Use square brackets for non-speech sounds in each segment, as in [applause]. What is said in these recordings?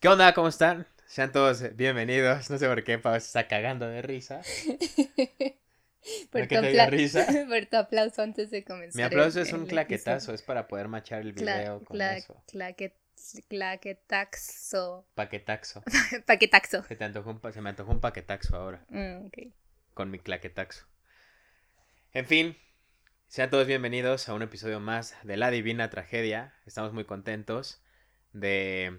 ¿Qué onda? ¿Cómo están? Sean todos bienvenidos. No sé por qué Pau se está cagando de risa. [laughs] por, ¿No tu te dio risa? [laughs] por tu aplauso antes de comenzar. Mi aplauso el- es un claquetazo, es para poder machar el Cla- video con cla- eso. claque- claquetaxo. Paquetaxo. [laughs] Paquetaxo. Se, te antojó un pa- se me antojó un paquetaxo ahora, Mm, con mi claquetaxo. En fin, sean todos bienvenidos a un episodio más de La Divina Tragedia. Estamos muy contentos de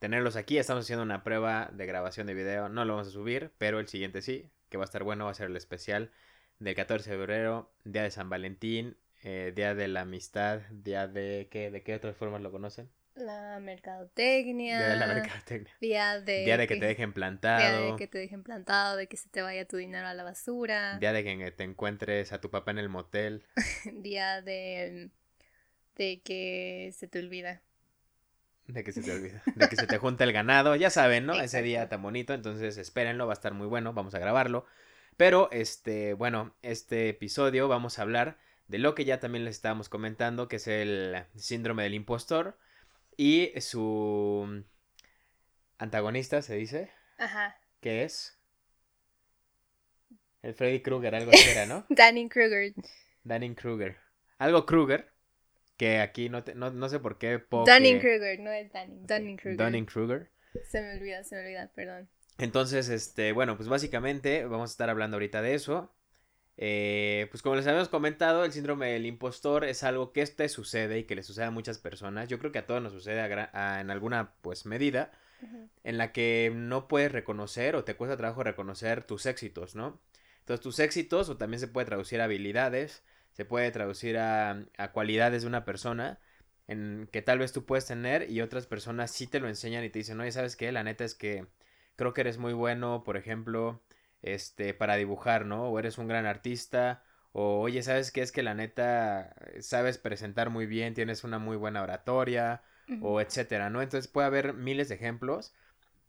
tenerlos aquí. Estamos haciendo una prueba de grabación de video. No lo vamos a subir, pero el siguiente sí, que va a estar bueno, va a ser el especial del 14 de febrero, Día de San Valentín, eh, Día de la Amistad, Día de... ¿qué? ¿De qué otras formas lo conocen? La mercadotecnia. Día de la mercadotecnia. Día de. Día de que te dejen Día plantado. de que te dejen plantado, de que se te vaya tu dinero a la basura. Día de que te encuentres a tu papá en el motel. [laughs] Día de. de que se te olvida. De que se te olvida. De que se te junta el ganado. Ya saben, ¿no? Ese día tan bonito. Entonces espérenlo, va a estar muy bueno. Vamos a grabarlo. Pero, este, bueno, este episodio vamos a hablar de lo que ya también les estábamos comentando, que es el síndrome del impostor. Y su antagonista, se dice, Ajá. que es el Freddy Krueger, algo así era, ¿no? [laughs] Danny Kruger. Danny Krueger. Algo Krueger, que aquí no, te- no, no sé por qué. Dunning Kruger, no es Danny. Dunning Kruger. Dunning Kruger. Se me olvida, se me olvida, perdón. Entonces, este, bueno, pues básicamente vamos a estar hablando ahorita de eso. Eh, pues como les habíamos comentado, el síndrome del impostor es algo que te sucede y que le sucede a muchas personas. Yo creo que a todos nos sucede a gra- a- en alguna pues medida en la que no puedes reconocer o te cuesta trabajo reconocer tus éxitos, ¿no? Entonces tus éxitos o también se puede traducir a habilidades, se puede traducir a, a cualidades de una persona en que tal vez tú puedes tener y otras personas sí te lo enseñan y te dicen, oye, ¿sabes qué? La neta es que creo que eres muy bueno, por ejemplo, este, para dibujar, ¿no? O eres un gran artista, o oye, ¿sabes qué? Es que la neta sabes presentar muy bien, tienes una muy buena oratoria, o etcétera, ¿no? Entonces puede haber miles de ejemplos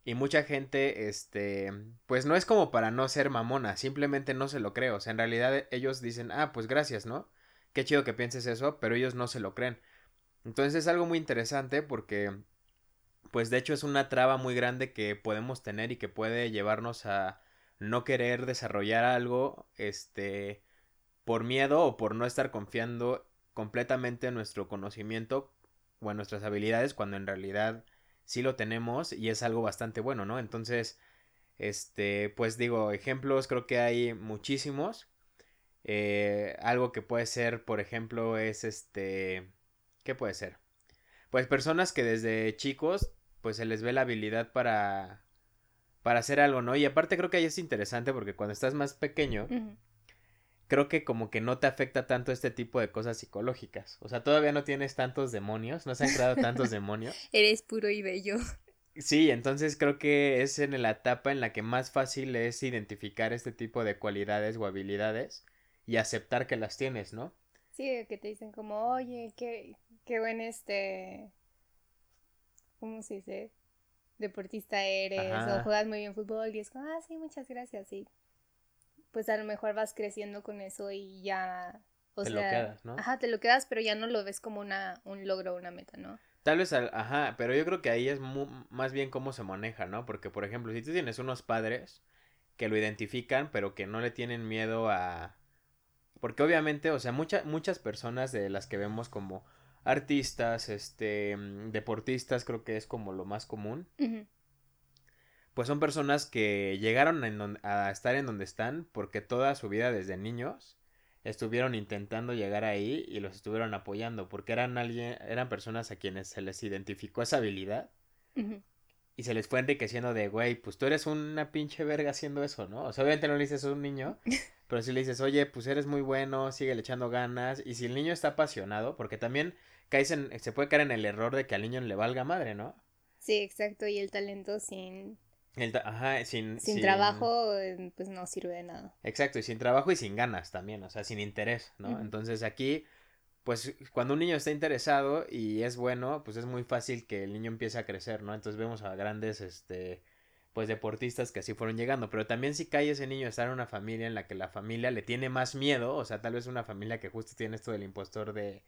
y mucha gente, este, pues no es como para no ser mamona, simplemente no se lo creo, o sea, en realidad ellos dicen, ah, pues gracias, ¿no? Qué chido que pienses eso, pero ellos no se lo creen. Entonces es algo muy interesante porque, pues de hecho es una traba muy grande que podemos tener y que puede llevarnos a no querer desarrollar algo, este, por miedo o por no estar confiando completamente en nuestro conocimiento o en nuestras habilidades cuando en realidad sí lo tenemos y es algo bastante bueno, ¿no? Entonces, este, pues digo, ejemplos creo que hay muchísimos. Eh, algo que puede ser, por ejemplo, es este, ¿qué puede ser? Pues personas que desde chicos, pues se les ve la habilidad para, para hacer algo, ¿no? Y aparte creo que ahí es interesante porque cuando estás más pequeño. Creo que como que no te afecta tanto este tipo de cosas psicológicas. O sea, todavía no tienes tantos demonios, no se han creado tantos [laughs] demonios. Eres puro y bello. Sí, entonces creo que es en la etapa en la que más fácil es identificar este tipo de cualidades o habilidades y aceptar que las tienes, ¿no? Sí, que te dicen como, oye, qué, qué buen este, ¿cómo se dice? Deportista eres, Ajá. o juegas muy bien fútbol, y es como, ah, sí, muchas gracias, sí. Pues a lo mejor vas creciendo con eso y ya, o Te lo sea, quedas, ¿no? ajá, te lo quedas, pero ya no lo ves como una, un logro, una meta, ¿no? Tal vez, al- ajá, pero yo creo que ahí es mu- más bien cómo se maneja, ¿no? Porque, por ejemplo, si tú tienes unos padres que lo identifican, pero que no le tienen miedo a... Porque obviamente, o sea, mucha- muchas personas de las que vemos como artistas, este, mm, deportistas, creo que es como lo más común. Pues son personas que llegaron en don- a estar en donde están porque toda su vida desde niños estuvieron intentando llegar ahí y los estuvieron apoyando porque eran alguien eran personas a quienes se les identificó esa habilidad y se les fue enriqueciendo de güey pues tú eres una pinche verga haciendo eso no o sea obviamente no le dices a un niño [laughs] pero si le dices oye pues eres muy bueno sigue echando ganas y si el niño está apasionado porque también caes en se puede caer en el error de que al niño le valga madre no Sí, exacto, y el talento sin, El ajá sin sin trabajo, eh, pues no sirve de nada. Exacto, y sin trabajo y sin ganas también, o sea, sin interés, ¿no? Entonces aquí, pues cuando un niño está interesado y es bueno, pues es muy fácil que el niño empiece a crecer, ¿no? Entonces vemos a grandes, este, pues deportistas que así fueron llegando, pero también si cae ese niño a estar en una familia en la que la familia le tiene más miedo, o sea, tal vez una familia que justo tiene esto del impostor de,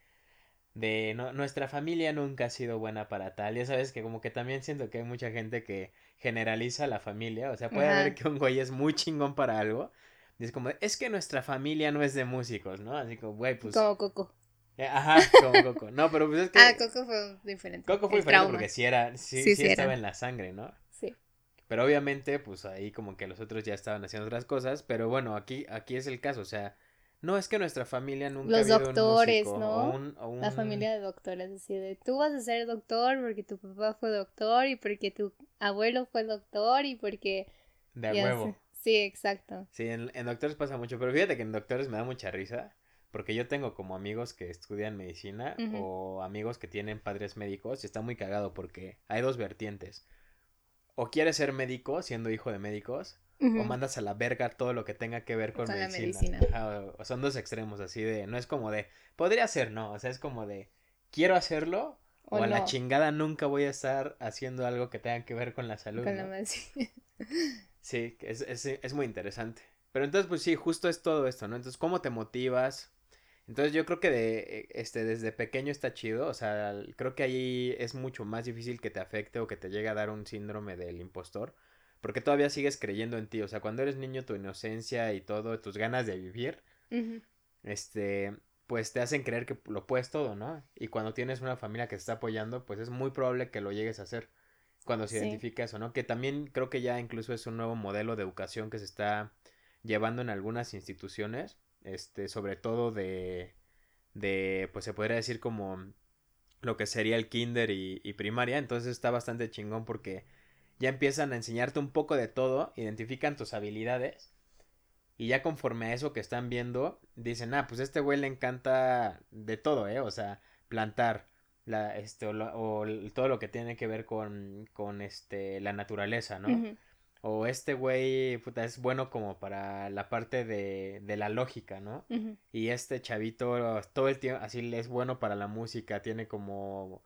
de no, nuestra familia nunca ha sido buena para tal. Ya sabes que como que también siento que hay mucha gente que generaliza la familia. O sea, puede haber que un güey es muy chingón para algo. Y es como, es que nuestra familia no es de músicos, ¿no? Así como, güey, pues. Como Coco. Eh, ajá, como Coco. No, pero pues es que. Ah, Coco fue diferente. Coco fue diferente porque sí era, sí, sí, estaba en la sangre, ¿no? Sí. Pero obviamente, pues ahí como que los otros ya estaban haciendo otras cosas. Pero bueno, aquí, aquí es el caso, o sea no, es que nuestra familia nunca Los doctores, ¿no? La familia de doctores, así de, tú vas a ser doctor porque tu papá fue doctor y porque tu abuelo fue doctor y porque... De huevo. Sí, exacto. Sí, en, doctores pasa mucho, pero fíjate que en doctores me da mucha risa porque yo tengo como amigos que estudian medicina o amigos que tienen padres médicos y está muy cagado porque hay dos vertientes. O quieres ser médico siendo hijo de médicos o mandas a la verga todo lo que tenga que ver con, medicina. o son dos extremos así de, no es como de, podría ser, no, o sea, es como de, quiero hacerlo o, a la chingada nunca voy a estar haciendo algo que tenga que ver con la salud. Con la medicina. [laughs] Sí, es, es, es muy interesante. Pero entonces, pues sí, justo es todo esto, ¿no? Entonces, ¿cómo te motivas? Entonces yo creo que de, este, desde pequeño está chido, o sea, creo que ahí es mucho más difícil que te afecte o que te llegue a dar un síndrome del impostor, porque todavía sigues creyendo en ti, o sea, cuando eres niño tu inocencia y todo, tus ganas de vivir, este, pues te hacen creer que lo puedes todo, ¿no? Y cuando tienes una familia que te está apoyando, pues es muy probable que lo llegues a hacer cuando se identifica eso, ¿no? Que también creo que ya incluso es un nuevo modelo de educación que se está llevando en algunas instituciones, este, sobre todo de, de, pues se podría decir como lo que sería el kinder y, y primaria, entonces está bastante chingón porque ya empiezan a enseñarte un poco de todo, identifican tus habilidades y ya conforme a eso que están viendo, dicen, ah, pues a este güey le encanta de todo, ¿eh? O sea, plantar, la, este, o, todo lo que tiene que ver con, con este, la naturaleza, ¿no? O este güey, puta, es bueno como para la parte de, de la lógica, ¿no? Y este chavito, todo el tiempo, así es bueno para la música, tiene como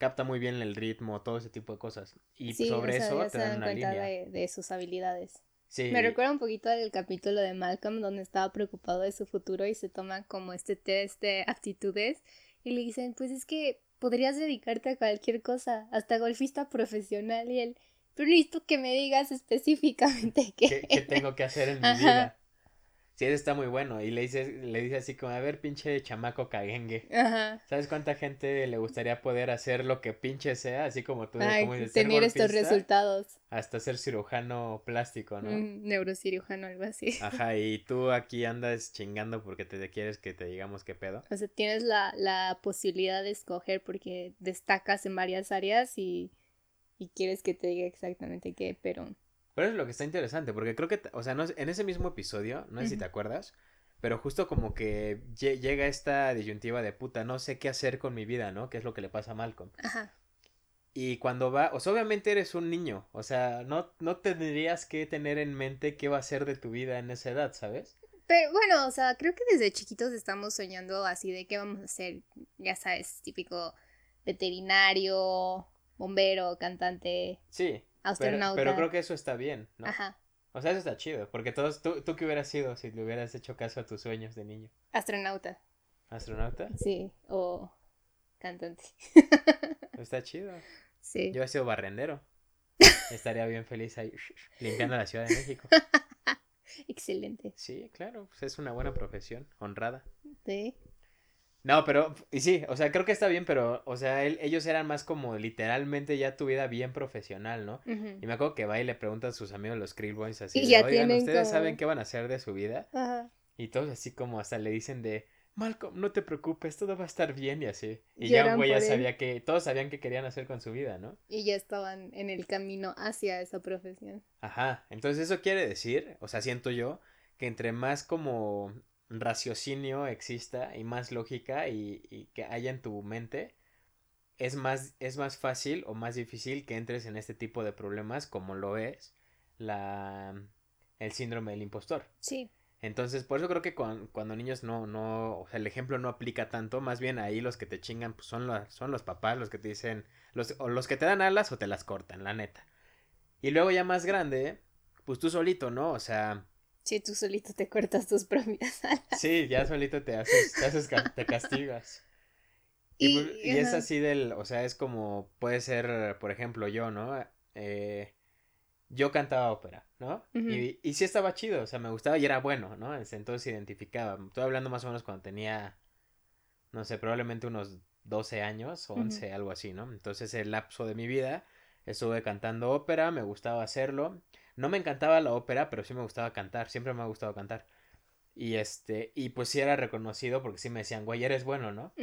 capta muy bien el ritmo, todo ese tipo de cosas. Y sobre eso te dan, cuenta De, sus habilidades. Sí. Me recuerda un poquito al capítulo de Malcolm donde estaba preocupado de su futuro y se toma como este test de aptitudes y le dicen, pues es que podrías dedicarte a cualquier cosa, hasta golfista profesional y él, pero necesito que me digas específicamente qué. ¿Qué, tengo que hacer en mi [laughs] vida? Sí, ese está muy bueno. Y le dice, le dice así como, a ver, pinche chamaco caguengue. Ajá. ¿Sabes cuánta gente le gustaría poder hacer lo que pinche sea? Así como tú, Ay, como tener estos resultados. Hasta ser cirujano plástico, ¿no? Un neurocirujano, algo así. Ajá, y tú aquí andas chingando porque te quieres que te digamos qué pedo. O sea, tienes la, la posibilidad de escoger porque destacas en varias áreas y, y quieres que te diga exactamente qué, pero pero es lo que está interesante, porque creo que, o sea, no, en ese mismo episodio, no sé si te acuerdas, pero justo como que llega esta disyuntiva de puta, no sé qué hacer con mi vida, ¿no? Que es lo que le pasa a Malcolm. Ajá. Y cuando va, o sea, obviamente eres un niño, o sea, no, no tendrías que tener en mente qué va a ser de tu vida en esa edad, ¿sabes? Pero bueno, o sea, creo que desde chiquitos estamos soñando así de qué vamos a hacer, ya sabes, típico veterinario, bombero, cantante. Sí. Astronauta. Pero, creo que eso está bien, ¿no? Ajá. O sea, eso está chido, porque todos, tú, tú qué hubieras sido si le hubieras hecho caso a tus sueños de niño. Astronauta. ¿Astronauta? Sí, o cantante. [laughs] está chido. Sí. Yo he sido barrendero. [laughs] Estaría bien feliz ahí limpiando la Ciudad de México. [laughs] Excelente. Sí, claro, pues es una buena profesión, honrada. Sí. No, pero, y sí, o sea, creo que está bien, pero, o sea, ellos eran más como literalmente ya tu vida bien profesional, ¿no? Y me acuerdo que va y le pregunta a sus amigos los Krill Boys así, y oigan, ¿ustedes saben qué van a hacer de su vida? Ajá. Y todos así como hasta le dicen de, Malcolm, no te preocupes, todo va a estar bien y así. Y ya güey ya sabía que, todos sabían qué querían hacer con su vida, ¿no? Y ya estaban en el camino hacia esa profesión. Ajá, entonces eso quiere decir, o sea, siento yo, que entre más como raciocinio exista y más lógica y, que haya en tu mente, es más, es más fácil o más difícil que entres en este tipo de problemas como lo es la el síndrome del impostor. Sí. Entonces, por eso creo que cuando niños no, no, o sea, el ejemplo no aplica tanto, más bien ahí los que te chingan pues son, los, son los papás, los que te dicen, los, o los que te dan alas o te las cortan, la neta. Y luego ya más grande, pues tú solito, ¿no? O sea, Sí, tú solito te cortas tus propias [laughs] alas. Sí, ya solito te haces, te, haces, te castigas. Y, pues, es así del, o sea, es como, puede ser, por ejemplo, yo, ¿no? Eh, yo cantaba ópera, ¿no? y, y sí estaba chido, o sea, me gustaba y era bueno, ¿no? Entonces identificaba. Estoy hablando más o menos cuando tenía, no sé, probablemente unos 12 años, 11, algo así, ¿no? Entonces el lapso de mi vida estuve cantando ópera, me gustaba hacerlo. No me encantaba la ópera, pero sí me gustaba cantar, siempre me ha gustado cantar. Y este, y pues sí era reconocido porque sí me decían, güey, eres bueno, ¿no?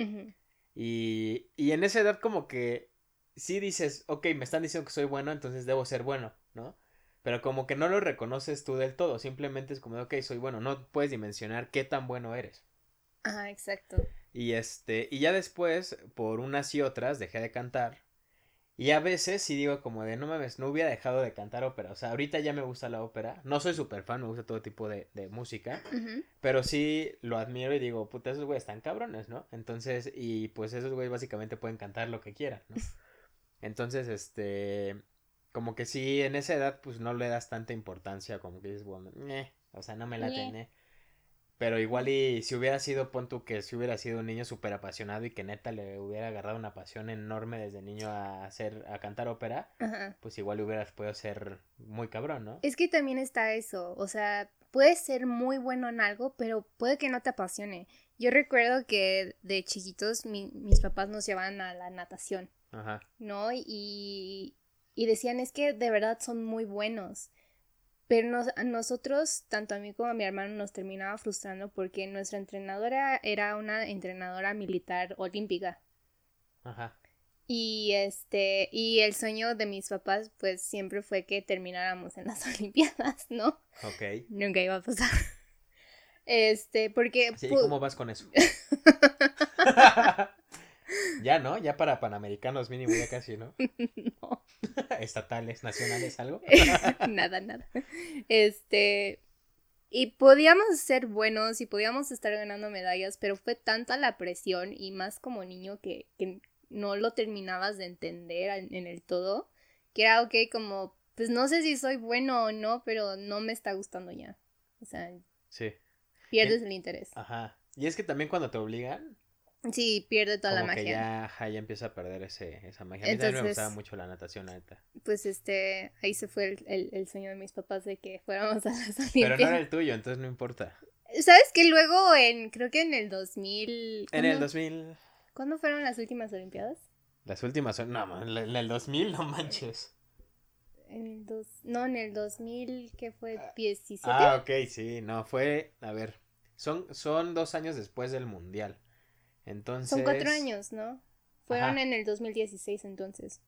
y, y en esa edad como que sí dices, ok, me están diciendo que soy bueno, entonces debo ser bueno, ¿no? Pero como que no lo reconoces tú del todo, simplemente es como, ok, soy bueno, no puedes dimensionar qué tan bueno eres. Ajá, exacto. Y este, y ya después, por unas y otras, dejé de cantar. Y a veces sí digo como de, no mames, no hubiera dejado de cantar ópera. O sea, ahorita ya me gusta la ópera. No soy súper fan, me gusta todo tipo de, de música. Pero sí lo admiro y digo, puta, esos güeyes están cabrones, ¿no? Entonces, y pues esos güeyes básicamente pueden cantar lo que quieran, ¿no? [laughs] Entonces, este, como que sí, en esa edad, pues no le das tanta importancia, como que dices, bueno, o sea, no me la tiene. Pero igual y si hubiera sido, pon tú que si hubiera sido un niño súper apasionado y que neta le hubiera agarrado una pasión enorme desde niño a hacer, a cantar ópera, pues igual hubieras podido ser muy cabrón, ¿no? Es que también está eso, o sea, puedes ser muy bueno en algo, pero puede que no te apasione. Yo recuerdo que de chiquitos mis papás nos llevaban a la natación, Ajá. ¿no? Y, y decían, es que de verdad son muy buenos. Pero a nosotros, tanto a mí como a mi hermano, nos terminaba frustrando porque nuestra entrenadora era una entrenadora militar olímpica. Ajá. Y este, y el sueño de mis papás, pues siempre fue que termináramos en las [laughs] Olimpiadas, ¿no? Ok. Nunca iba a pasar. [laughs] Este, porque. ¿Y cómo vas con eso? [laughs] ya, ¿no? Ya para panamericanos mínimo ya casi, ¿no? [laughs] no. [laughs] Estatales, nacionales, algo. [laughs] nada, nada. Este. Y podíamos ser buenos y podíamos estar ganando medallas, pero fue tanta la presión y más como niño que, que no lo terminabas de entender en, el todo, que era ok como, pues no sé si soy bueno o no, pero no me está gustando ya. O sea, sí. pierdes el interés. Ajá. Y es que también cuando te obligan, Sí, pierde toda la magia. Que ya, ya empieza a perder ese, esa magia. A mí también me gustaba mucho la natación neta. Pues este, ahí se fue el, el, sueño de mis papás de que fuéramos a las Olimpiadas. [laughs] Pero no era el tuyo, entonces no importa. ¿Sabes que luego en, creo que en el 2000... En el 2000... ¿Cuándo fueron las últimas Olimpiadas? Las últimas, no, en el 2000 no manches. En el dos, no, en el 2000, ¿qué fue? ¿17? Ah, ok, sí, no, fue, a ver, son, son dos años después del Mundial. Entonces... Son cuatro años, ¿no? Fueron en el 2016 entonces.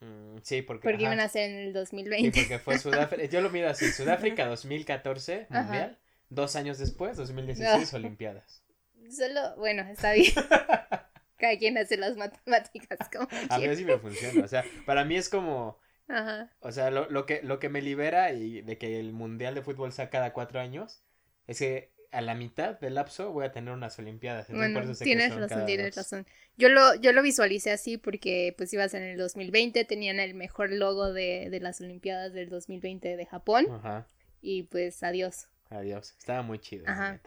Mm, sí, porque... Porque iban a ser en el 2020. Sí, porque fue Sudáfrica, yo lo miro así, Sudáfrica 2014, Mundial, dos años después, 2016, Olimpiadas. [laughs] Solo, bueno, está bien. [laughs] Cada quien hace las matemáticas como A mí sí me funciona, o sea, para mí es como... Ajá. O sea, lo, lo, que, lo que me libera y de que el Mundial de Fútbol sea cada cuatro años es que a la mitad del lapso voy a tener unas olimpiadas. bueno, tienes razón, tienes razón. Yo lo, yo lo visualicé así porque pues ibas en el 2020, tenían el mejor logo de, de las olimpiadas del 2020 de Japón. Ajá. Y pues adiós. Adiós. Estaba muy chido. Ajá.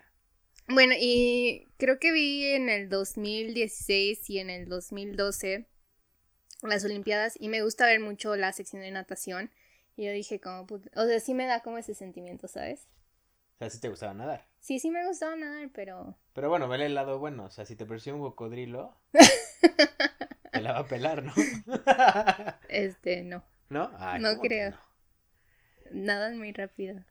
Bueno, y creo que vi en el 2016 y en el 2012 las olimpiadas y me gusta ver mucho la sección de natación. Y yo dije como, o sea, sí me da como ese sentimiento, ¿sabes? O sea, sí te gustaba nadar. Sí, sí me gustaba nadar, pero... Pero bueno, vele el lado bueno. O sea, si te persigue un cocodrilo, [laughs] te la va a pelar, ¿no? [laughs] este, no. ¿No? no creo. Nada muy rápido.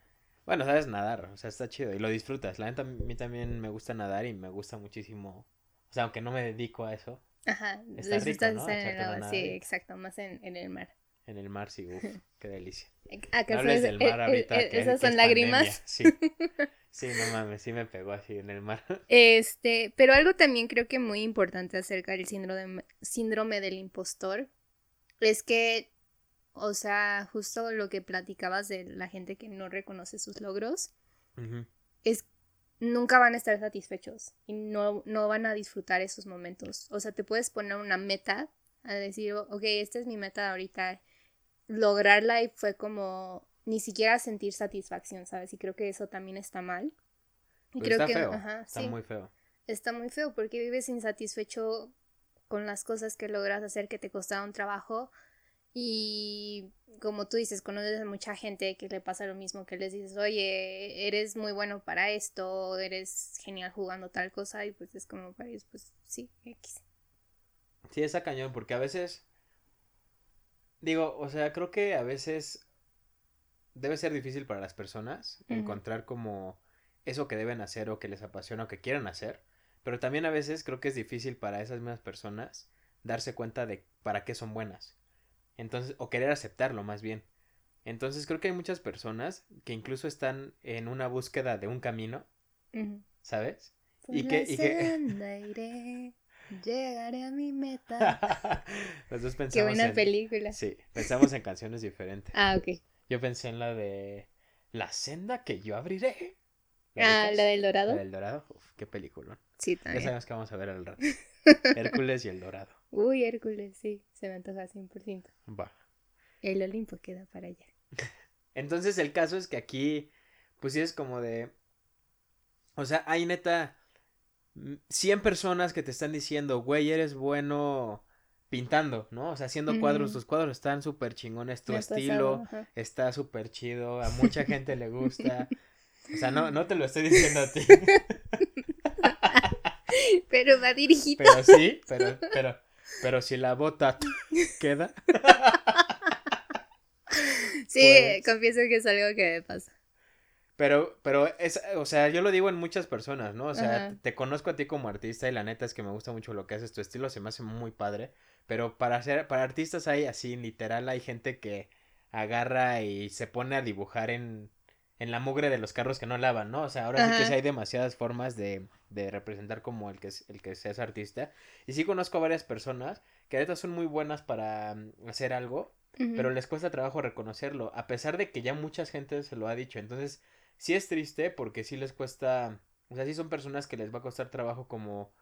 Bueno, sabes nadar, o sea, está chido y lo disfrutas. La neta, a mí también me gusta nadar y me gusta muchísimo. O sea, aunque no me dedico a eso. Ajá, está rico, ¿no? en el agua, sí, exacto, más en, en el mar. En el mar, sí, uff, [laughs] qué delicia. ¿Acaso no del mar ahorita. ¿Esas son lágrimas? Sí. Sí, no mames, sí me pegó así en el mar. [laughs] Este, pero algo también creo que muy importante acerca del síndrome, síndrome del impostor es que, o sea, justo lo que platicabas de la gente que no reconoce sus logros, es nunca van a estar satisfechos y no, no van a disfrutar esos momentos. O sea, te puedes poner una meta a decir, ok, esta es mi meta ahorita lograrla y fue como ni siquiera sentir satisfacción, ¿sabes? Y creo que eso también está mal. Y creo está que feo, está muy feo. está muy feo porque vives insatisfecho con las cosas que logras hacer que te costaron trabajo y como tú dices, conoces a mucha gente que le pasa lo mismo, que les dices, oye, eres muy bueno para esto, eres genial jugando tal cosa, y pues es como para ellos, pues sí, X. Sí, esa cañón, porque a veces, digo, o sea, creo que a veces debe ser difícil para las personas encontrar como eso que deben hacer o que les apasiona o que quieran hacer, pero también a veces creo que es difícil para esas mismas personas darse cuenta de para qué son buenas. Entonces, o querer aceptarlo más bien. Entonces creo que hay muchas personas que incluso están en una búsqueda de un camino, ¿sabes? y que, y que... [laughs] llegaré a mi meta. [laughs] Los dos pensamos Qué buena película. Sí, pensamos en canciones diferentes. Ah, ok. Yo pensé en la de La senda que yo abriré. ah, la del dorado. La del dorado, Uf, qué película. Sí, también. Ya sabemos que vamos a ver al rato. [laughs] Hércules y el dorado. Uy, Hércules, sí, se me antoja 100%. Va. El Olimpo queda para allá. [laughs] Entonces el caso es que aquí, pues sí es como de... O sea, hay neta 100 personas que te están diciendo, güey, eres bueno pintando, ¿no? O sea, haciendo cuadros, tus cuadros están súper chingones, tu estilo está súper chido, a mucha gente le gusta. [laughs] O sea, no, no te lo estoy diciendo a ti. [laughs] pero va dirigido. Pero sí, pero, pero, pero si la bota [laughs] queda. sí, pues confieso que es algo que me pasa. Pero, pero es, o sea, yo lo digo en muchas personas, ¿no? O sea, te conozco a ti como artista y la neta es que me gusta mucho lo que haces, tu estilo se me hace muy padre. Pero para hacer, para artistas hay así, literal, hay gente que agarra y se pone a dibujar en, en la mugre de los carros que no lavan, ¿no? O sea, ahora sí que hay demasiadas formas de, de representar como el que es, el que seas artista. Y sí conozco a varias personas que ahorita son muy buenas para mm, hacer algo, pero les cuesta trabajo reconocerlo, a pesar de que ya mucha gente se lo ha dicho. Entonces, sí es triste porque sí les cuesta, o sea, sí son personas que les va a costar trabajo como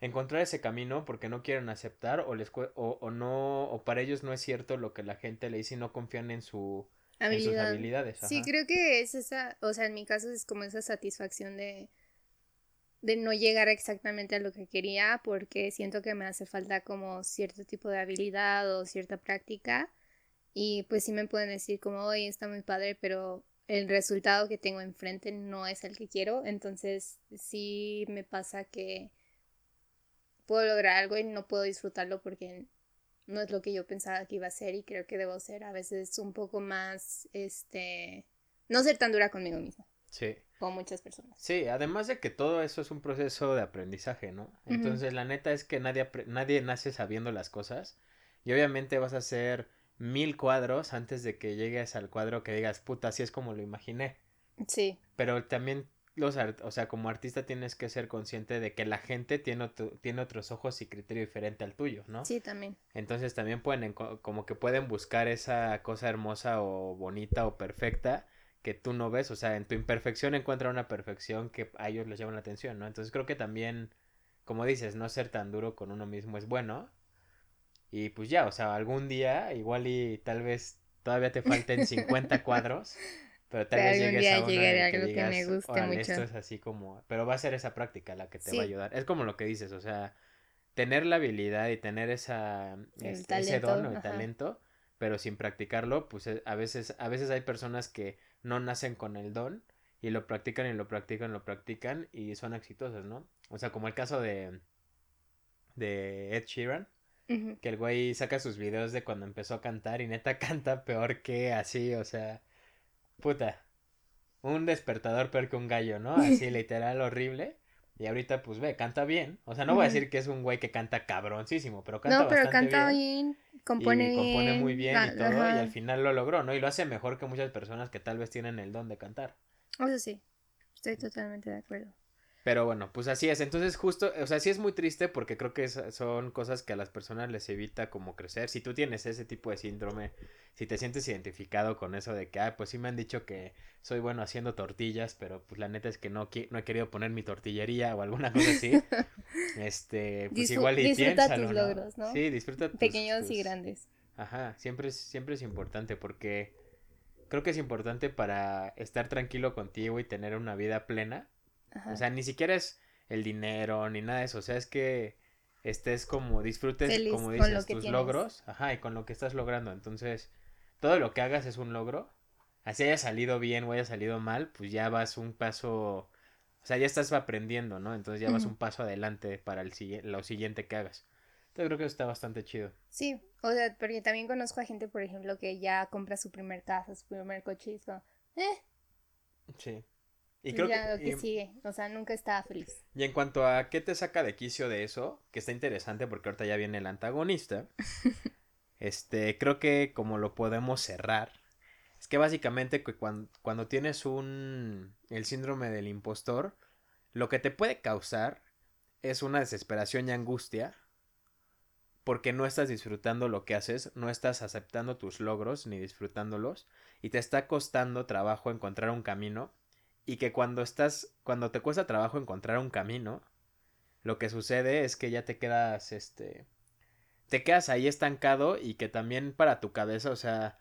encontrar ese camino porque no quieren aceptar o les o, o no o para ellos no es cierto lo que la gente le dice y no confían en su sus habilidades. Sí, creo que es esa, o sea, en mi caso es como esa satisfacción de, de no llegar exactamente a lo que quería porque siento que me hace falta como cierto tipo de habilidad o cierta práctica y pues sí me pueden decir como, oye, está muy padre, pero el resultado que tengo enfrente no es el que quiero, entonces sí me pasa que puedo lograr algo y no puedo disfrutarlo porque no es lo que yo pensaba que iba a ser y creo que debo ser a veces un poco más, este, no ser tan dura conmigo misma. Sí. Como muchas personas. Sí, además de que todo eso es un proceso de aprendizaje, ¿no? Entonces, la neta es que nadie, nadie nace sabiendo las cosas y obviamente vas a hacer mil cuadros antes de que llegues al cuadro que digas, puta, así es como lo imaginé. Sí. Pero también los o sea, como artista tienes que ser consciente de que la gente tiene, tiene otros ojos y criterio diferente al tuyo, ¿no? Sí, también. Entonces también pueden, como que pueden buscar esa cosa hermosa o bonita o perfecta que tú no ves, o sea, en tu imperfección encuentra una perfección que a ellos les llama la atención, ¿no? Entonces creo que también, como dices, no ser tan duro con uno mismo es bueno. Y pues ya, o sea, algún día, igual y tal vez todavía te falten 50 cuadros [laughs] pero tal vez llegues a, una que, digas, me guste mucho. Esto es así como, pero va a ser esa práctica la que te va a ayudar. Es como lo que dices, o sea, tener la habilidad y tener esa este, ese don o el talento, pero sin practicarlo, pues eh, a veces a veces hay personas que no nacen con el don y lo practican y lo practican, lo practican y son exitosos, ¿no? O sea, como el caso de de Ed Sheeran, que el güey saca sus videos de cuando empezó a cantar y neta [laughs] canta peor que así, o sea, puta, un despertador peor que un gallo, ¿no? Así [laughs] literal horrible. Y ahorita, pues ve, canta bien. O sea, no voy a decir que es un güey que canta cabroncísimo, pero canta No, pero canta bien, compone bien. compone muy bien y todo. Y al final lo logró, ¿no? Y lo hace mejor que muchas personas que tal vez tienen el don de cantar. Eso sí, estoy totalmente de acuerdo. Pero bueno, pues así es. Entonces, justo, o sea, sí es muy triste porque creo que son cosas que a las personas les evita como crecer. Si tú tienes ese tipo de síndrome, si te sientes identificado con eso de que, ah, pues sí me han dicho que soy bueno haciendo tortillas, pero pues la neta es que no, no he querido poner mi tortillería o alguna cosa así. [laughs] este, pues igual y disfruta tus logros, ¿no? Sí, disfruta tus, Pequeños y grandes. Ajá, siempre es, siempre es importante porque creo que es importante para estar tranquilo contigo y tener una vida plena o sea, ni siquiera es el dinero ni nada de eso. O sea, es que estés como disfrutes, como dices, tus logros, ajá, y con lo que estás logrando. Entonces, todo lo que hagas es un logro. Así haya salido bien o haya salido mal, pues ya vas un paso, o sea, ya estás aprendiendo, ¿no? Entonces ya vas un paso adelante para el, lo siguiente que hagas. Entonces creo que eso está bastante chido. Sí, o sea, porque también conozco a gente, por ejemplo, que ya compra su primer casa, su primer coche y es como, eh. Sí. Y creo ya que, lo que sigue, o sea, nunca estaba feliz. Y en cuanto a qué te saca de quicio de eso, que está interesante porque ahorita ya viene el antagonista, [laughs] este, creo que como lo podemos cerrar, es que básicamente cuando, cuando tienes un, el síndrome del impostor, lo que te puede causar es una desesperación y angustia porque no estás disfrutando lo que haces, no estás aceptando tus logros ni disfrutándolos y te está costando trabajo encontrar un camino y que cuando estás, cuando te cuesta trabajo encontrar un camino, lo que sucede es que ya te quedas, este, te quedas ahí estancado y que también para tu cabeza, o sea,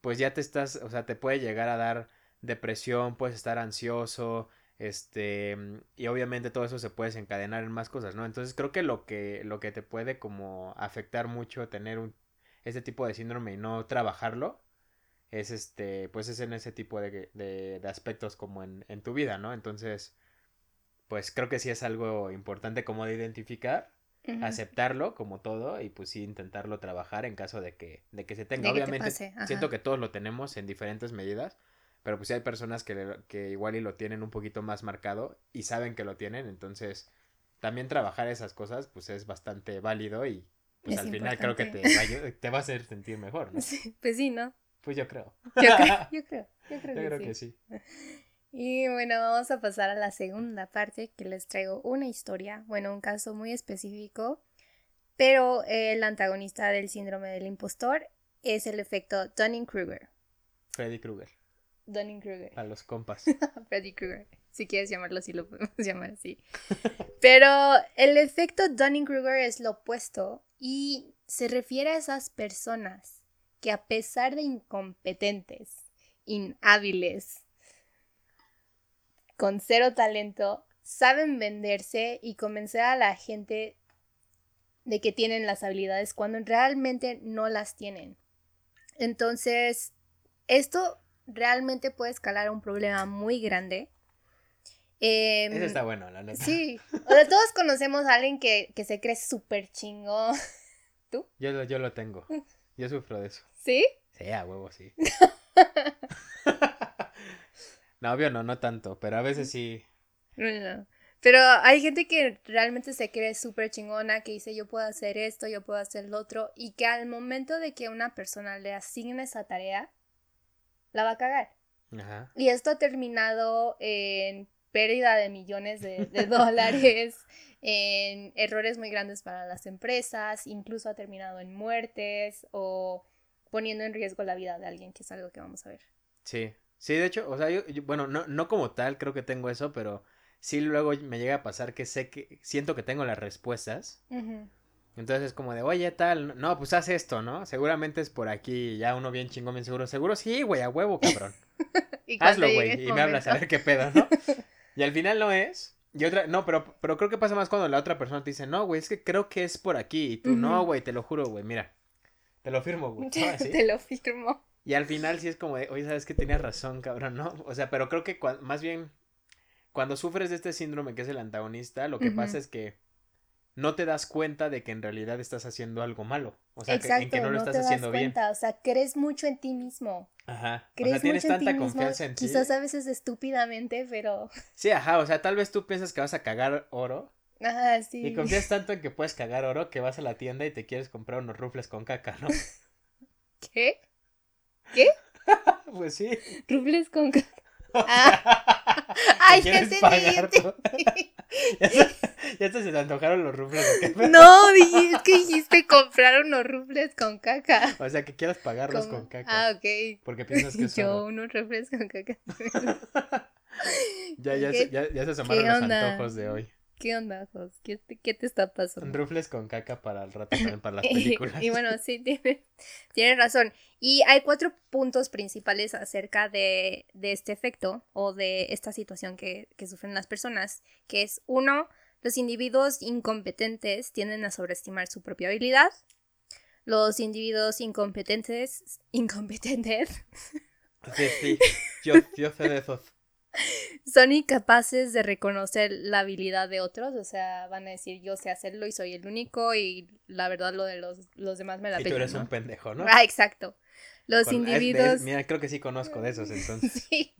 pues ya te estás, o sea, te puede llegar a dar depresión, puedes estar ansioso, este, y obviamente todo eso se puede desencadenar en más cosas, ¿no? Entonces creo que lo que, lo que te puede como afectar mucho tener un, este tipo de síndrome y no trabajarlo, es este, pues es en ese tipo de, de, aspectos como en, en, tu vida, ¿no? Entonces, pues creo que sí es algo importante como de identificar, aceptarlo como todo y pues sí intentarlo trabajar en caso de que, de que se tenga. Obviamente, siento que todos lo tenemos en diferentes medidas, pero pues sí hay personas que, que igual y lo tienen un poquito más marcado y saben que lo tienen, entonces también trabajar esas cosas pues es bastante válido y pues al final creo que te va, te va a hacer sentir mejor, ¿no? [laughs] pues sí, ¿no? Pues yo creo. Yo creo, [laughs] yo creo, yo creo, que, sí. [laughs] Y bueno, vamos a pasar a la segunda parte que les traigo una historia, bueno, un caso muy específico, pero el antagonista del síndrome del impostor es el efecto Dunning-Kruger. Freddy Krueger. Dunning-Kruger. A los compas. [laughs] Freddy Krueger. Si quieres llamarlo así, lo podemos llamar así. Pero el efecto Dunning-Kruger es lo opuesto y se refiere a esas personas que a pesar de incompetentes, inhábiles, con cero talento, saben venderse y convencer a la gente de que tienen las habilidades cuando realmente no las tienen. Entonces, esto realmente puede escalar a un problema muy grande. Eso em, está bueno, la neta. Sí. O sea, todos conocemos a alguien que, se cree súper chingón. [laughs] ¿Tú? Yo, yo lo tengo. [laughs] Yo sufro de eso. ¿Sí? Sí, a huevo, sí. [laughs] no, obvio no, no tanto, pero a veces sí. Pero hay gente que realmente se cree súper chingona, que dice yo puedo hacer esto, yo puedo hacer lo otro, y que al momento de que una persona le asigne esa tarea, la va a cagar. Ajá. Y esto ha terminado en pérdida de millones de, de [laughs] dólares, en errores muy grandes para las empresas, incluso ha terminado en muertes o poniendo en riesgo la vida de alguien, que es algo que vamos a ver. Sí, sí, de hecho, o sea, yo, bueno, no, no como tal creo que tengo eso, pero sí luego me llega a pasar que sé que, siento que tengo las respuestas. Entonces es como de, oye, tal, no, pues haz esto, ¿no? Seguramente es por aquí, ya uno bien chingón, bien seguro. Seguro sí, güey, a huevo, cabrón. [laughs] Hazlo, güey, y me hablas a ver qué pedo, ¿no? [laughs] y al final no es. Y otra, no, pero, pero creo que pasa más cuando la otra persona te dice, no, güey, es que creo que es por aquí. Y tú, no, güey, te lo juro, güey, mira. Te lo firmo, güey. [laughs] Te lo firmo. Y al final sí es como de, oye, sabes que tenías razón, cabrón, ¿no? O sea, pero creo que más bien, cuando sufres de este síndrome que es el antagonista, lo que pasa es que no te das cuenta de que en realidad estás haciendo algo malo. O sea, que, en que no lo estás haciendo bien. O sea, crees mucho en ti mismo. Ajá. Crees o sea, tienes tanta confianza en ti. Quizás a veces estúpidamente, pero. [laughs] Sí, ajá. O sea, tal vez tú piensas que vas a cagar oro Ajá, sí. Y confías [laughs] tanto en que puedes cagar oro que vas a la tienda y te quieres comprar unos rufles con caca, ¿no? [laughs] ¿Qué? ¿Qué? pues sí. Rufles con caca. Ah. Ay, [laughs] ya te ya, te se te antojaron los rufles de caca. [laughs] No, es que dijiste comprar unos rufles con caca. O sea, que quieras pagarlos con caca. Ah, ok. Porque piensas que [laughs] es Yo unos rufles con caca. ya, ya, ya, ya se asomaron los antojos de hoy. ¿Qué onda, Jos? ¿Qué te, ¿Qué te, está pasando? Rufles con caca para el rato también para [laughs] las películas. y, bueno, sí, tiene, tiene, razón. Y hay cuatro puntos principales acerca de, de este efecto o de esta situación que, que, sufren las personas, que es uno, los individuos incompetentes tienden a sobreestimar su propia habilidad. Los individuos incompetentes... Incompetentes. Sí, sí, yo, yo sé de esos son incapaces de reconocer la habilidad de otros, o sea, van a decir yo sé hacerlo y soy el único y la verdad lo de los, los demás me la Y tú eres un pendejo, ¿no? Ah, exacto. Los individuos... mira, creo que sí conozco de esos entonces. [laughs] sí.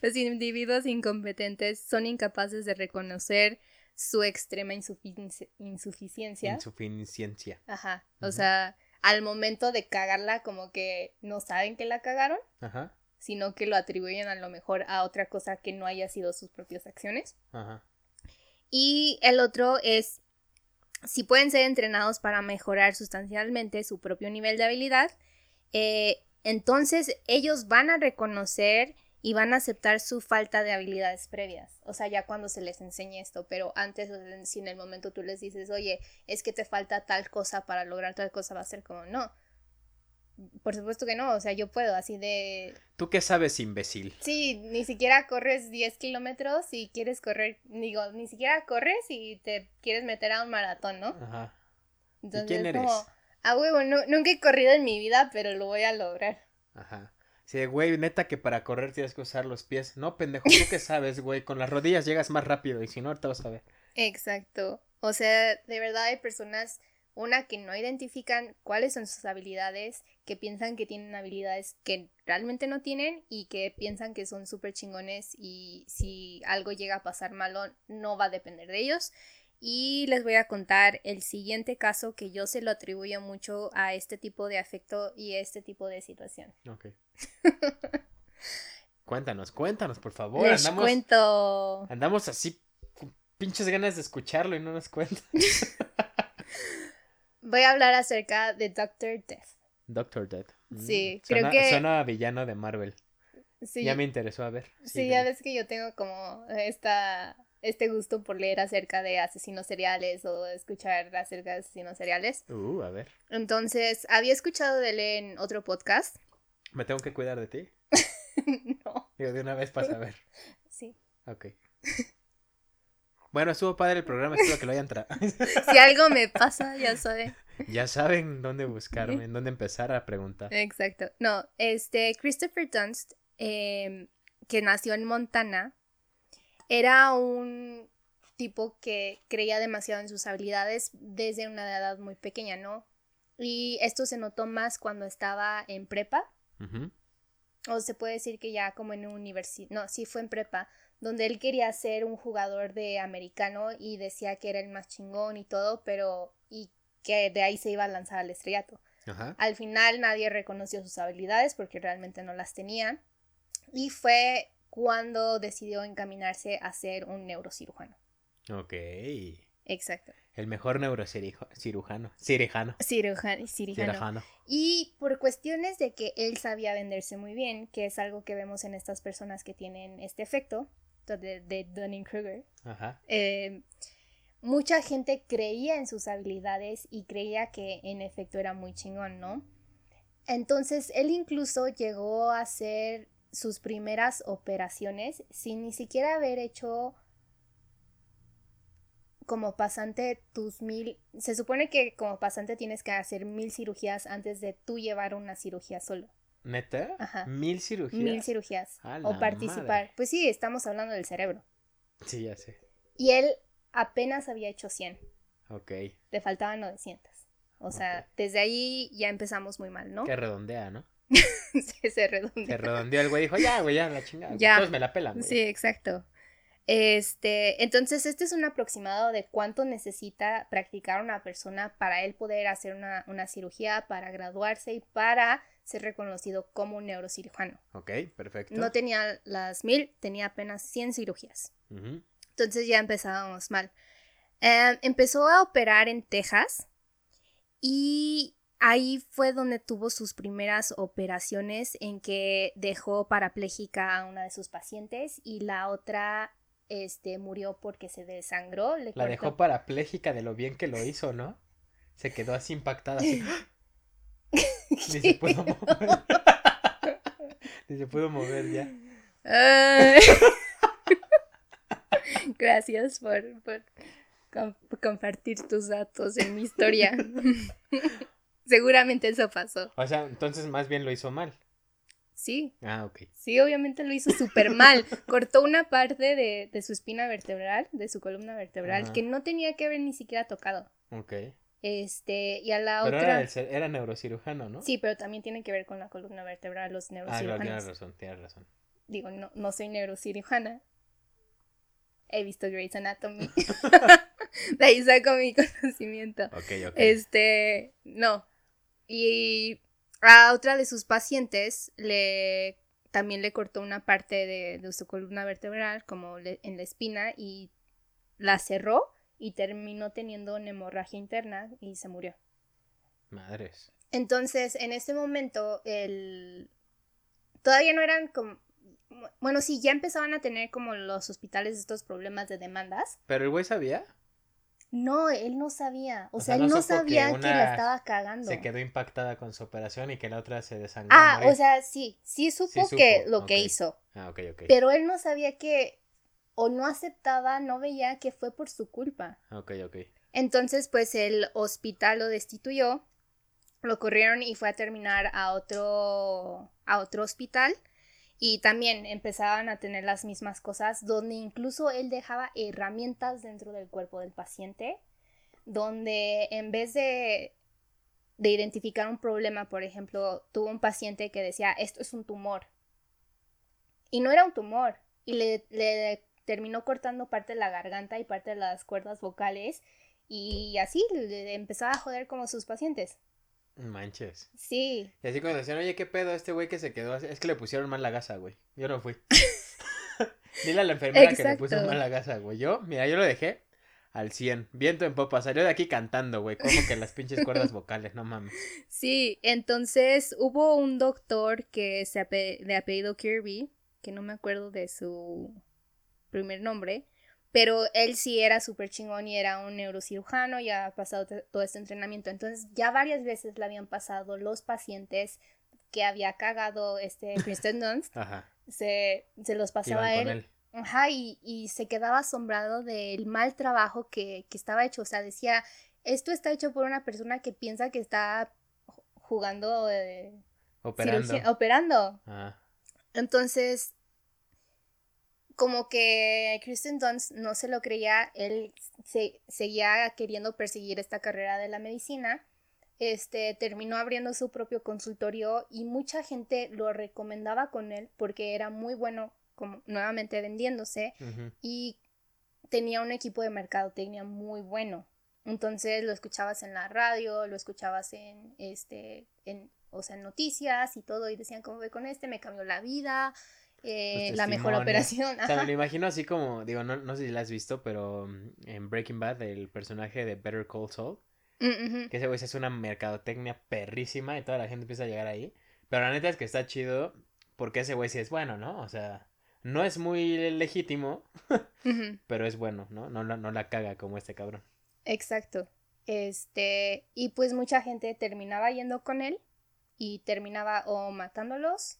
los individuos incompetentes son incapaces de reconocer su extrema insuficiencia. Insuficiencia. Ajá. O sea, al momento de cagarla como que no saben que la cagaron. Ajá sino que lo atribuyen a lo mejor a otra cosa que no haya sido sus propias acciones. Ajá. Y el otro es, si pueden ser entrenados para mejorar sustancialmente su propio nivel de habilidad, eh, entonces ellos van a reconocer y van a aceptar su falta de habilidades previas. O sea, ya cuando se les enseñe esto, pero antes, si en el momento tú les dices, oye, es que te falta tal cosa para lograr tal cosa, va a ser como, no, por supuesto que no, o sea, yo puedo, así de... ¿Tú qué sabes, imbécil? Sí, ni siquiera corres 10 kilómetros y quieres correr, digo, ni siquiera corres y te quieres meter a un maratón, ¿no? Ajá. Entonces, ¿Y quién eres? Como, ah, huevo, nunca he corrido en mi vida, pero lo voy a lograr. Ajá. Sí, güey, neta que para correr tienes que usar los pies. No, pendejo, ¿tú qué [laughs] sabes, güey? Con las rodillas llegas más rápido y si no, ahorita vas a ver. Exacto. O sea, de verdad hay personas una, que no identifican cuáles son sus habilidades, que piensan que tienen habilidades que realmente no tienen y que piensan que son súper chingones y si algo llega a pasar malo no va a depender de ellos. Y les voy a contar el siguiente caso que yo se lo atribuyo mucho a este tipo de afecto y a este tipo de situación. Ok. [laughs] cuéntanos, cuéntanos, por favor. Les cuento. Andamos así, pinches ganas de escucharlo y no nos cuentan. [laughs] Voy a hablar acerca de Doctor Death. Doctor Death. Mm, sí, creo que. Suena villano de Marvel. Sí. Ya me interesó a ver. Sí, ya ves que yo tengo como esta, este gusto por leer acerca de asesinos seriales o escuchar acerca de asesinos seriales. Uh, a ver. Entonces, había escuchado de él en otro podcast. [laughs] ¿Me tengo que cuidar de ti? [laughs] no. Digo, de una vez para saber. Sí. Ok. [laughs] Bueno, estuvo padre el programa, espero que lo hayan traído. [laughs] si algo me pasa, ya saben. Ya saben dónde buscarme, en dónde empezar a preguntar. Exacto. No, este, Christopher Dunst, em, que nació en Montana, era un tipo que creía demasiado en sus habilidades desde una edad muy pequeña, ¿no? Y esto se notó más cuando estaba en prepa. O se puede decir que ya como en universidad. No, sí fue en prepa donde él quería ser un jugador de americano y decía que era el más chingón y todo, pero y que de ahí se iba a lanzar al estrellato. Al final nadie reconoció sus habilidades porque realmente no las tenía y fue cuando decidió encaminarse a ser un neurocirujano. Ok. Exacto. El mejor neurocirujano. Cirujano. Cirujano. Cirujano. Y por cuestiones de que él sabía venderse muy bien, que es algo que vemos en estas personas que tienen este efecto, de, Dunning-Kruger, eh, mucha gente creía en sus habilidades y creía que en efecto era muy chingón, ¿no? Entonces él incluso llegó a hacer sus primeras operaciones sin ni siquiera haber hecho como pasante tus mil... Se supone que como pasante tienes que hacer mil cirugías antes de tú llevar una cirugía solo. ¿Neta? Ajá. ¿Mil cirugías? Mil cirugías. o participar. Pues sí, estamos hablando del cerebro. Sí, ya sé. Y él apenas había hecho 100. Ok. Le faltaban 900. O sea, desde ahí ya empezamos muy mal, ¿no? Que redondea, ¿no? [laughs] sí, se redondea. Se redondeó el güey dijo, ya, güey, ya, la chingada. Ya. Todos me la pelan, güey. Sí, exacto. Este, entonces, este es un aproximado de cuánto necesita practicar una persona para él poder hacer una, una cirugía, para graduarse y para ser reconocido como un neurocirujano. Ok, perfecto. No tenía las mil, tenía apenas 100 cirugías. Entonces ya empezábamos mal. Em, empezó a operar en Texas y ahí fue donde tuvo sus primeras operaciones en que dejó parapléjica a una de sus pacientes y la otra este, murió porque se desangró. la dejó parapléjica de lo bien que lo hizo, ¿no? Se quedó así impactada, así. [laughs] Ni se pudo [laughs] mover. Ni se pudo mover ya. [laughs] Gracias por, por compartir tus datos en mi historia. [laughs] Seguramente eso pasó. O sea, entonces más bien lo hizo mal. Sí. Ah, ok. Sí, obviamente lo hizo súper mal. Cortó una parte de, de, su espina vertebral, de su columna vertebral, que no tenía que haber ni siquiera tocado. Ok. Este, y a la pero otra. Era, era, neurocirujano, ¿no? Sí, pero también tiene que ver con la columna vertebral, los neurocirujanos. Ah, tienes razón, tienes razón. Digo, no, no soy neurocirujana. He visto Grey's Anatomy. [laughs] [laughs] de ahí saco mi conocimiento. Ok, ok. Este, no. Y a otra de sus pacientes le también le cortó una parte de, su columna vertebral, como en la espina, y la cerró y terminó teniendo una hemorragia interna y se murió. Madres. Entonces, en ese momento, el... todavía no eran como... Bueno, sí, ya empezaban a tener como los hospitales estos problemas de demandas. ¿Pero el güey sabía? No, él no sabía. O, sea, él no sabía que, la estaba cagando. Se quedó impactada con su operación y que la otra se desangró. Ah, o sea, sí, sí supo, que lo que hizo. Ah, ok, ok. Pero él no sabía que o no aceptaba, no veía que fue por su culpa. Ok, ok. Entonces, pues el hospital lo destituyó, lo corrieron y fue a terminar a otro, a otro hospital. Y también empezaban a tener las mismas cosas, donde incluso él dejaba herramientas dentro del cuerpo del paciente, donde en vez de, de identificar un problema, por ejemplo, tuvo un paciente que decía, esto es un tumor. Y no era un tumor. Y le, le terminó cortando parte de la garganta y parte de las cuerdas vocales y así le empezaba a joder como sus pacientes. Manches. Sí. Y así cuando decían, oye, ¿qué pedo este güey que se quedó? Es que le pusieron mal la gasa, güey. Yo no fui. [laughs] Dile a la enfermera que le puso mal la gasa, güey. Yo, mira, yo lo dejé al 100. Viento en popa. Salió de aquí cantando, güey. Como que las pinches cuerdas vocales, no mames. Sí, entonces hubo un doctor que se de apellido Kirby, que no me acuerdo de su primer nombre, pero él sí era súper chingón y era un neurocirujano y ha pasado todo este entrenamiento. Entonces ya varias veces le habían pasado los pacientes que había cagado este [laughs] Kristen Dunst, Se, se, los pasaba a él. Ajá, y, y, se quedaba asombrado del mal trabajo que, que, estaba hecho. O sea, decía, esto está hecho por una persona que piensa que está jugando... Eh, operando. operando. Entonces, como que Kristen Dunst no se lo creía, él se, seguía queriendo perseguir esta carrera de la medicina. Este terminó abriendo su propio consultorio y mucha gente lo recomendaba con él porque era muy bueno, como nuevamente vendiéndose y tenía un equipo de mercadotecnia muy bueno. Entonces lo escuchabas en la radio, lo escuchabas en este en o sea, en noticias y todo y decían cómo ve con este, me cambió la vida, eh, la mejor operación. O sea, me lo imagino así como, digo, no, no sé si la has visto, pero mm, en Breaking Bad, el personaje de Better Call Saul, mm, que ese güey es una mercadotecnia perrísima y toda la gente empieza a llegar ahí. Pero la neta es que está chido porque ese güey sí es bueno, ¿no? O sea, no es muy legítimo, [laughs] pero es bueno, ¿no? No, no, no la caga como este cabrón. Exacto. Este, y pues mucha gente terminaba yendo con él y terminaba o matándolos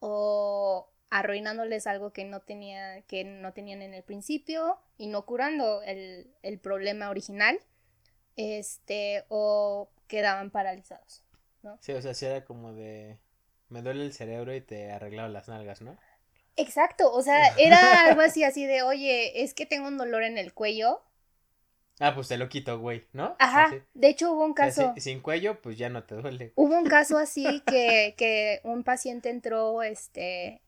o arruinándoles algo que no, tenía, que no tenían en el principio y no curando el, problema original, este, o quedaban paralizados, ¿no? Sí, o sea, si era como de, me duele el cerebro y te arreglaba las nalgas, ¿no? Exacto, o sea, [laughs] era algo así, así de, oye, es que tengo un dolor en el cuello. Ah, pues te lo quito, güey, ¿no? Ajá, de hecho hubo un caso... sin cuello, pues ya no te duele. Hubo un caso así que, que un paciente entró, este,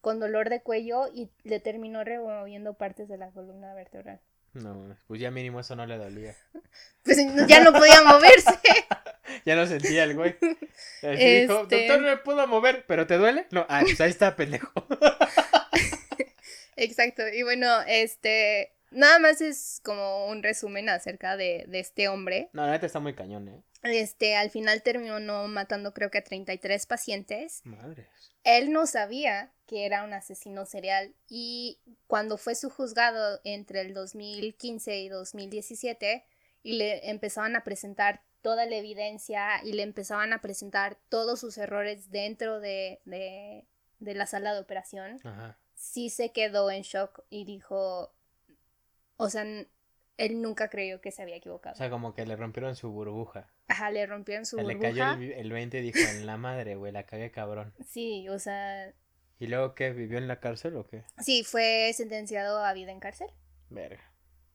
con dolor de cuello y le terminó removiendo partes de la columna vertebral. No, pues ya mínimo eso no le dolía. [laughs] Pues ya no podía moverse. [laughs] ya no sentía el güey. Este... dijo, doctor, no me puedo mover, ¿pero te duele? No, ah, pues ahí está, pendejo. [laughs] Exacto, y bueno, este, nada más es como un resumen acerca de, de este hombre. No, la neta está muy cañón, ¿eh? Este, al final terminó matando creo que a 33 pacientes. Madres. Él no sabía que era un asesino serial y cuando fue su juzgado entre el 2015 y 2017 y le empezaban a presentar toda la evidencia y le empezaban a presentar todos sus errores dentro de, de, de la sala de operación, sí se quedó en shock y dijo, o sea, él nunca creyó que se había equivocado. O sea, como que le rompieron su burbuja. Ajá, le rompieron su burbuja. Le cayó el, 20 y dijo, en la madre, güey, la cagué cabrón. Sí, o sea... ¿Y luego qué? ¿Vivió en la cárcel o qué? Sí, fue sentenciado a vida en cárcel. Verga.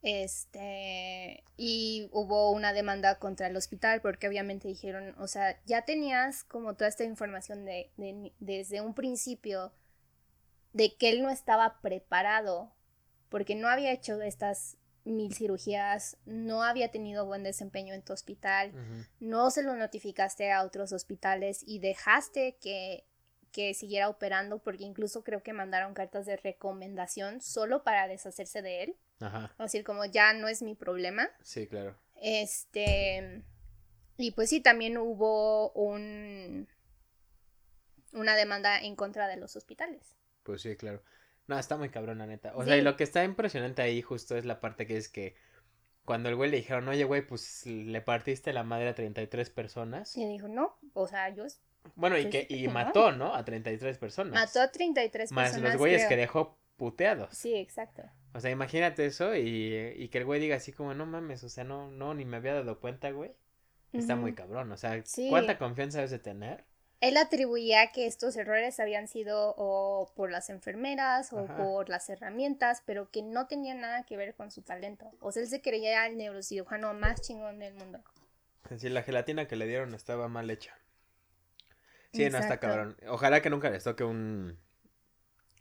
Este, y hubo una demanda contra el hospital porque obviamente dijeron, o sea, ya tenías como toda esta información de, de, desde un principio de que él no estaba preparado porque no había hecho estas mil cirugías, no había tenido buen desempeño en tu hospital, no se lo notificaste a otros hospitales y dejaste que, que siguiera operando porque incluso creo que mandaron cartas de recomendación solo para deshacerse de él. Ajá. O decir, como ya no es mi problema. Sí, claro. Este. Y pues sí, también hubo un. Una demanda en contra de los hospitales. Pues sí, claro. No, está muy cabrón, la neta. O sea, y lo que está impresionante ahí justo es la parte que es que cuando el güey le dijeron, oye, güey, pues le partiste la madre a 33 personas. Y dijo, no, o sea, yo... Bueno, y que y mató, ¿no? A 33 personas. Mató a 33 personas. Más los güeyes que dejó puteados. Sí, exacto. O sea, imagínate eso y, y, que el güey diga así como, no mames, o sea, no, no, ni me había dado cuenta, güey. Está muy cabrón, o sea, ¿cuánta confianza debes de tener? Él atribuía que estos errores habían sido o por las enfermeras o por las herramientas, pero que no tenían nada que ver con su talento. O sea, él se creía el neurocirujano más chingón del mundo. Sí, la gelatina que le dieron estaba mal hecha. Sí, no está cabrón. Ojalá que nunca les toque un,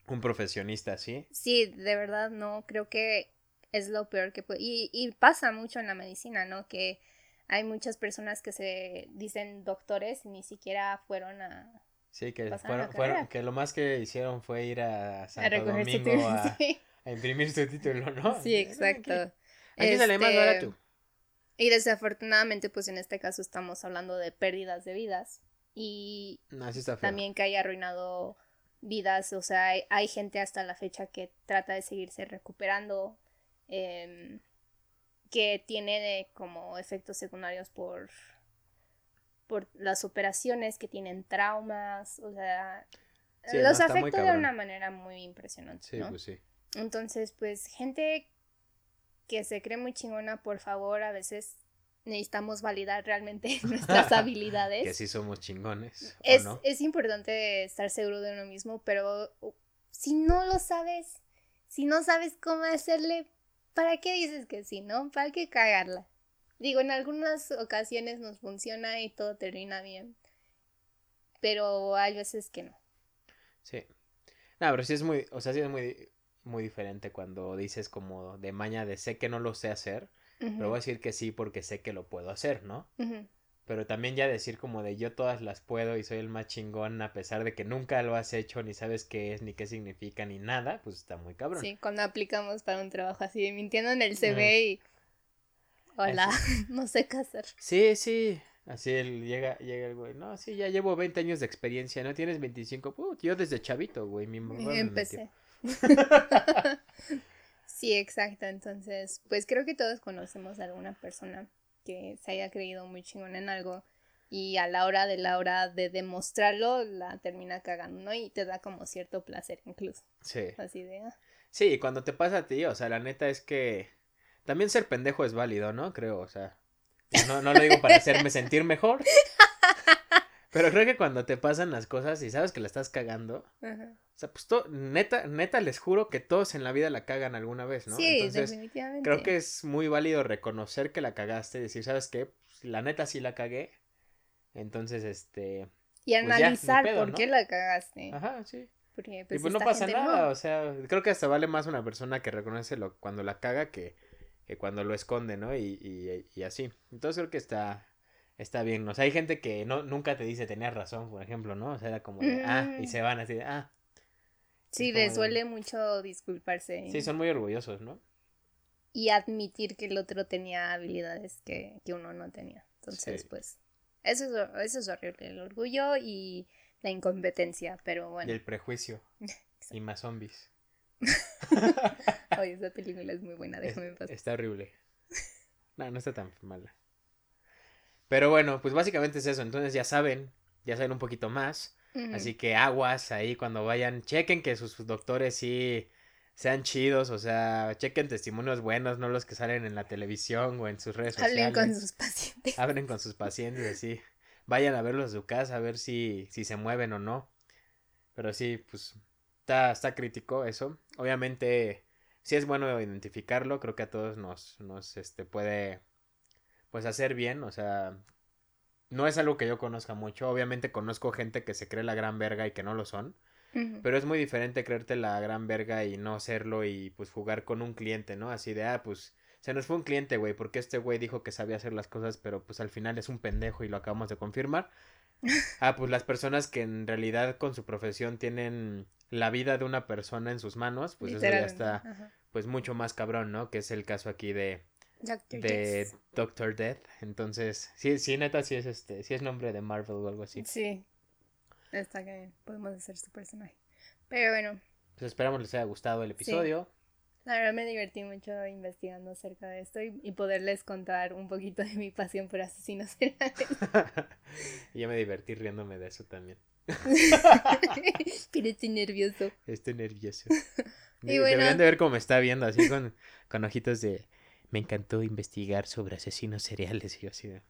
un profesionista ¿sí? Sí, de verdad no, creo que es lo peor que puede. Y, y pasa mucho en la medicina, ¿no? Que hay muchas personas que se dicen doctores y ni siquiera fueron a... Sí, que, fueron, que lo más que hicieron fue ir a Santo Domingo a, [laughs] imprimir su título, ¿no? Sí, exacto. Aquí sale más este, barato. Y desafortunadamente, pues en este caso estamos hablando de pérdidas de vidas y también que haya arruinado vidas, o sea, hay, gente hasta la fecha que trata de seguirse recuperando. Eh, que tiene como efectos secundarios por, por las operaciones, que tienen traumas, o sea, los afecta de una manera muy impresionante. Sí, pues sí. Entonces, pues, gente que se cree muy chingona, por favor, a veces necesitamos validar realmente [laughs] nuestras [laughs] habilidades. que sí somos chingones. Es, es importante estar seguro de uno mismo, pero si no lo sabes, si no sabes cómo hacerle, ¿para qué dices que sí, no? ¿Para qué cagarla? Digo, en algunas ocasiones nos funciona y todo termina bien. Pero hay veces que no. Sí. No, pero sí es muy, o sea, sí es muy, muy diferente cuando dices como de maña de sé que no lo sé hacer, pero voy a decir que sí porque sé que lo puedo hacer, ¿no? Pero también ya decir como de yo todas las puedo y soy el más chingón a pesar de que nunca lo has hecho, ni sabes qué es, ni qué significa, ni nada, pues está muy cabrón. Sí, cuando aplicamos para un trabajo así, mintiendo en el CV y... Hola, [laughs] no sé qué hacer. Sí, sí. Así él llega, llega el güey, no, sí, ya llevo 20 años de experiencia, ¿no? Tienes 25, Put, yo desde chavito, güey, mi mamá Empecé. [laughs] sí, exacto, entonces, pues creo que todos conocemos a alguna persona que se haya creído muy chingón en algo y a la hora de la hora de demostrarlo la termina cagando, ¿no? Y te da como cierto placer incluso. Sí. Así de... Ah. Sí, cuando te pasa a ti, o sea, la neta es que también ser pendejo es válido, ¿no? Creo, o sea, no, no lo digo para hacerme [laughs] sentir mejor. Pero creo que cuando te pasan las cosas y sabes que la estás cagando, o sea, pues neta, neta les juro que todos en la vida la cagan alguna vez, ¿no? Sí, definitivamente. Creo que es muy válido reconocer que la cagaste, decir, ¿sabes qué? Pues, la neta sí la cagué. Entonces, este. Y pues analizar por qué la cagaste. Ajá, sí. Porque, pues, y pues no pasa nada, o sea, creo que hasta vale más una persona que reconoce lo, cuando la caga que, que cuando lo esconde, ¿no? Y, y, y así. Entonces creo que está, está bien. O sea, hay gente que no, nunca te dice tener razón, por ejemplo, ¿no? O sea, era como de, ah, y mm. se van así de, ah, Sí, les suele mucho disculparse. Sí, son muy orgullosos, ¿no? Y admitir que el otro tenía habilidades que, uno no tenía. Entonces, pues, eso es, eso es horrible, el orgullo y la incompetencia, pero bueno. Y el prejuicio. [laughs] y más zombies. [laughs] Oye, esa película es muy buena, déjame pasar. Está horrible. No, no está tan mala. Pero bueno, pues básicamente es eso. Entonces ya saben, ya saben un poquito más. Así que aguas ahí cuando vayan, chequen que sus doctores sí sean chidos, o sea, chequen testimonios buenos, no los que salen en la televisión o en sus redes sociales. Hablen con sus pacientes. Hablen con sus pacientes, así. Vayan a verlos a su casa a ver si, si se mueven o no. Pero sí, pues está, está crítico eso. Obviamente, sí es bueno identificarlo, creo que a todos nos, nos este, puede pues hacer bien, o sea, no es algo que yo conozca mucho. Obviamente conozco gente que se cree la gran verga y que no lo son. Pero es muy diferente creerte la gran verga y no serlo y pues jugar con un cliente, ¿no? Así de, ah, pues se nos fue un cliente, güey, porque este güey dijo que sabía hacer las cosas, pero pues al final es un pendejo y lo acabamos de confirmar. [laughs] ah, pues las personas que en realidad con su profesión tienen la vida de una persona en sus manos, pues eso ya está pues mucho más cabrón, ¿no? Que es el caso aquí de de Doctor Death. Entonces, sí, sí, neta, sí es este, sí es nombre de Marvel o algo así. Sí. Está que podemos hacer su personaje. Pero bueno. Pues esperamos les haya gustado el episodio. La verdad me divertí mucho investigando acerca de esto y, poderles contar un poquito de mi pasión por asesinos seriales. [laughs] yo me divertí riéndome de eso también. [laughs] Pero estoy nervioso. Estoy nervioso. [laughs] y Deberían de ver cómo me está viendo así con, con ojitos de me encantó investigar sobre asesinos seriales y yo así de...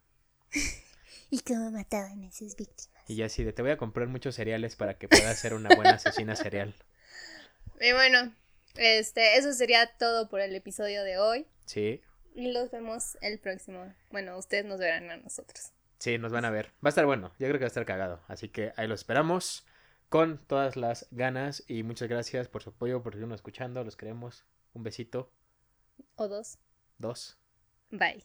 [laughs] y cómo mataban a sus víctimas. Y yo así de, te voy a comprar muchos cereales para que puedas ser una buena asesina serial. [laughs] Y bueno, este, eso sería todo por el episodio de hoy. Sí. Y los vemos el próximo. Bueno, ustedes nos verán a nosotros. Sí, nos van a ver. Va a estar bueno. Yo creo que va a estar cagado. Así que ahí lo esperamos con todas las ganas. Y muchas gracias por su apoyo, por seguirnos escuchando. Los queremos. Un besito. O dos. Dos. Bye.